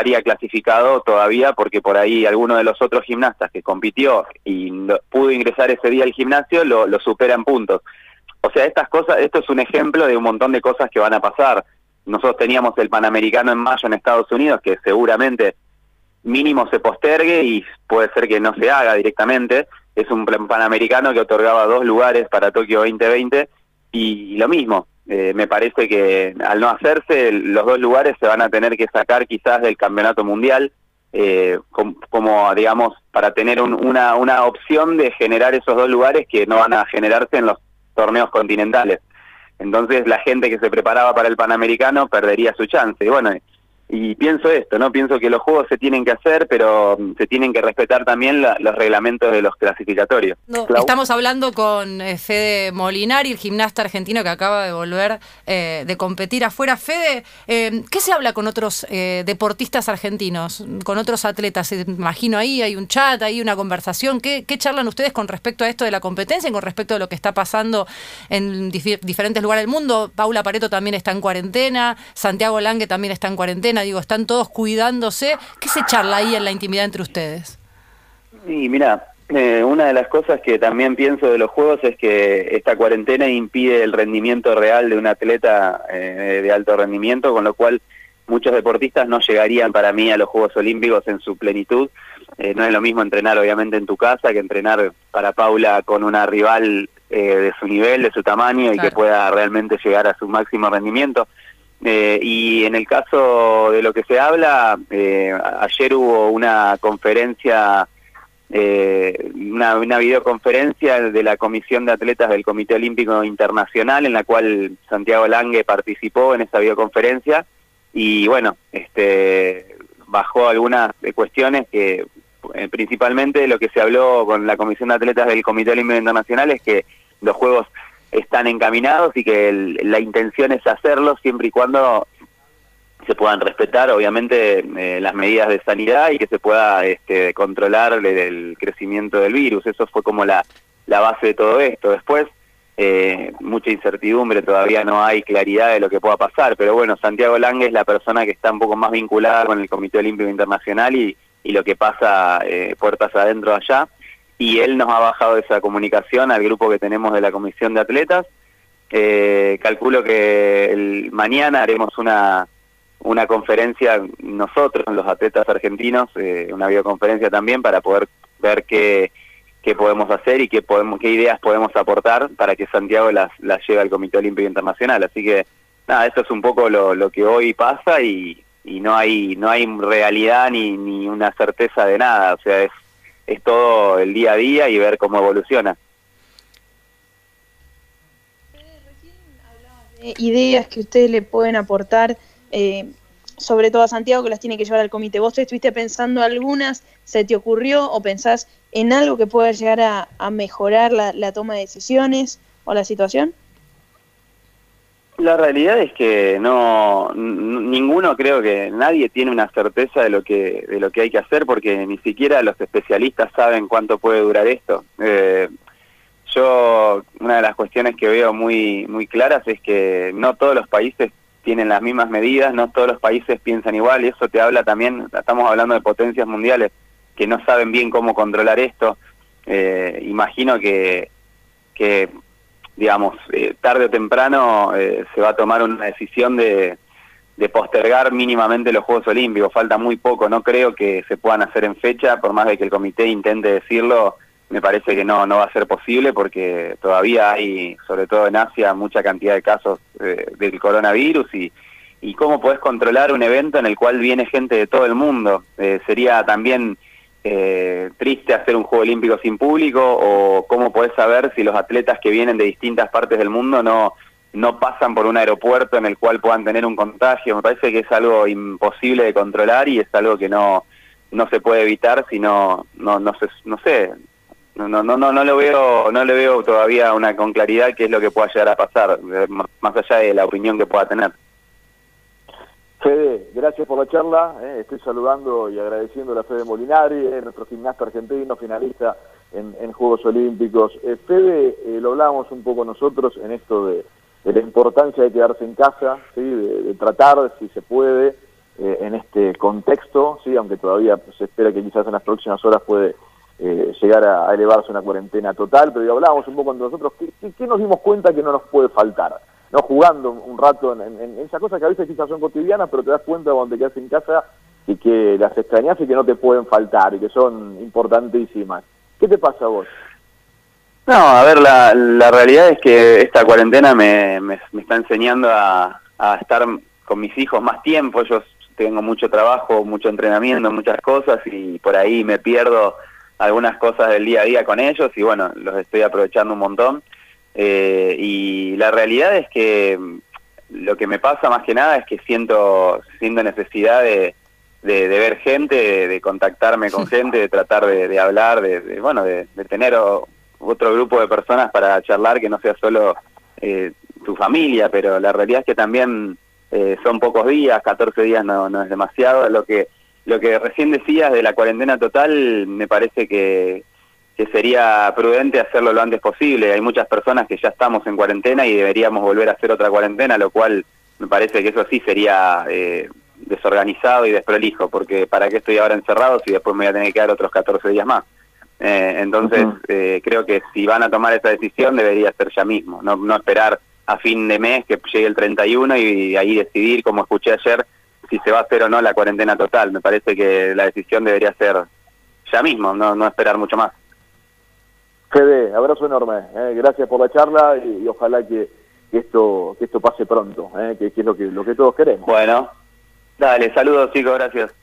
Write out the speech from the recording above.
estaría clasificado todavía porque por ahí alguno de los otros gimnastas que compitió y pudo ingresar ese día al gimnasio lo, lo supera en puntos. O sea, estas cosas, esto es un ejemplo de un montón de cosas que van a pasar. Nosotros teníamos el Panamericano en mayo en Estados Unidos, que seguramente mínimo se postergue y puede ser que no se haga directamente. Es un Panamericano que otorgaba dos lugares para Tokio 2020 y lo mismo, eh, me parece que al no hacerse, los dos lugares se van a tener que sacar quizás del campeonato mundial, eh, como, digamos, para tener una, una opción de generar esos dos lugares que no van a generarse en los torneos continentales. Entonces la gente que se preparaba para el Panamericano perdería su chance. Y bueno, y pienso esto, ¿no? Pienso que los juegos se tienen que hacer, pero mm, se tienen que respetar también los reglamentos de los clasificatorios. estamos hablando con eh, Fede Molinari, el gimnasta argentino que acaba de volver eh, de competir afuera. Fede, eh, ¿qué se habla con otros deportistas argentinos, con otros atletas? Imagino ahí hay un chat, hay una conversación. ¿Qué, charlan ustedes con respecto a esto de la competencia y con respecto a lo que está pasando en diferentes lugares del mundo? Paula Pareto también está en cuarentena, Santiago Lange también está en cuarentena digo, están todos cuidándose. ¿Qué se charla ahí en la intimidad entre ustedes? Sí, mira, eh, una de las cosas que también pienso de los juegos es que esta cuarentena impide el rendimiento real de un atleta eh, de alto rendimiento, con lo cual muchos deportistas no llegarían para mí a los Juegos Olímpicos en su plenitud. Eh, no es lo mismo entrenar obviamente en tu casa que entrenar para Paula con una rival de su nivel, de su tamaño y que pueda realmente llegar a su máximo rendimiento. Eh, y en el caso de lo que se habla, eh, ayer hubo una conferencia, eh, una, una, videoconferencia de la Comisión de Atletas del Comité Olímpico Internacional, en la cual Santiago Lange participó en esa videoconferencia. Y bueno, este, bajó algunas cuestiones que principalmente lo que se habló con la Comisión de Atletas del Comité Olímpico Internacional es que los Juegos están encaminados y que la intención es hacerlo siempre y cuando se puedan respetar obviamente eh, las medidas de sanidad y que se pueda este, controlar el, crecimiento del virus. Eso fue como la, la base de todo esto. Después, eh, mucha incertidumbre, todavía no hay claridad de lo que pueda pasar, pero bueno, Santiago Lange es la persona que está un poco más vinculada con el Comité Olímpico Internacional y, y lo que pasa eh, puertas adentro allá y él nos ha bajado esa comunicación al grupo que tenemos de la Comisión de Atletas. Eh, calculo que el, mañana haremos una, una conferencia nosotros, los atletas argentinos, eh, una videoconferencia también para poder ver qué, qué podemos hacer y qué, podemos, qué ideas podemos aportar para que Santiago las, las lleve al Comité Olímpico Internacional. Así que nada, eso es un poco lo, lo que hoy pasa y, y no hay no hay realidad ni, ni una certeza de nada. O sea, es es todo el día a día y ver cómo evoluciona. ideas que ustedes le pueden aportar, eh, sobre todo a Santiago, que las tiene que llevar al comité. ¿Vos estuviste pensando algunas? ¿Se te ocurrió o pensás en algo que pueda llegar a, mejorar la toma de decisiones o la situación? La realidad es que no, ninguno creo que nadie tiene una certeza de lo que de lo que hay que hacer porque ni siquiera los especialistas saben cuánto puede durar esto. Eh, yo una de las cuestiones que veo muy muy claras es que no todos los países tienen las mismas medidas, no todos los países piensan igual y eso te habla también, estamos hablando de potencias mundiales que no saben bien cómo controlar esto. Eh, imagino que que digamos, eh, tarde o temprano eh, se va a tomar una decisión de, postergar mínimamente los Juegos Olímpicos. Falta muy poco, no creo que se puedan hacer en fecha, por más de que el comité intente decirlo, me parece que no, no va a ser posible porque todavía hay, sobre todo en Asia, mucha cantidad de casos eh, del coronavirus y, y cómo podés controlar un evento en el cual viene gente de todo el mundo. sería también eh, triste hacer un Juego Olímpico sin público o cómo podés saber si los atletas que vienen de distintas partes del mundo no, no pasan por un aeropuerto en el cual puedan tener un contagio. Me parece que es algo imposible de controlar y es algo que no, no se puede evitar si no, no, no, sé, no sé, no, no, no, no lo veo, no le veo todavía una con claridad qué es lo que pueda llegar a pasar, eh, más allá de la opinión que pueda tener. Gracias por la charla. Eh, estoy saludando y agradeciendo a la Fede Molinari, eh, nuestro gimnasta argentino, finalista en, Juegos Olímpicos. Eh, Fede, lo hablábamos un poco nosotros en esto de, la importancia de quedarse en casa, ¿sí? de, tratar, si se puede, eh, en este contexto, sí, aunque todavía se espera que quizás en las próximas horas puede eh, llegar a, elevarse una cuarentena total, pero hablábamos un poco entre nosotros, ¿qué, nos dimos cuenta que no nos puede faltar? No Jugando un rato en, esas cosas que a veces quizás son cotidianas, pero te das cuenta cuando te quedas en casa y que las extrañas y que no te pueden faltar y que son importantísimas. ¿Qué te pasa a vos? No, a ver, la, la realidad es que esta cuarentena me, me, está enseñando a, a, estar con mis hijos más tiempo. Yo tengo mucho trabajo, mucho entrenamiento, muchas cosas y por ahí me pierdo algunas cosas del día a día con ellos y bueno, los estoy aprovechando un montón. Eh, y la realidad es que lo que me pasa más que nada es que siento, siento necesidad de, de, ver gente, de, contactarme con gente, de tratar de, hablar, de, bueno, de, tener otro grupo de personas para charlar que no sea solo eh, tu familia, pero la realidad es que también eh, son pocos días, 14 días no, no es demasiado. Lo que, lo que recién decías de la cuarentena total, me parece que, que sería prudente hacerlo lo antes posible. Hay muchas personas que ya estamos en cuarentena y deberíamos volver a hacer otra cuarentena, lo cual me parece que eso sí sería eh, desorganizado y desprolijo, porque ¿para qué estoy ahora encerrado si después me voy a tener que quedar otros 14 días más? Eh, entonces, eh, creo que si van a tomar esa decisión debería ser ya mismo, no, no esperar a fin de mes que llegue el 31 y ahí decidir, como escuché ayer, si se va a hacer o no la cuarentena total. Me parece que la decisión debería ser ya mismo, no, no esperar mucho más. Fede, abrazo enorme, eh. gracias por la charla y, ojalá que, esto que esto pase pronto, que, que, es lo que, lo que todos queremos. Bueno, Dale, saludos chicos, gracias.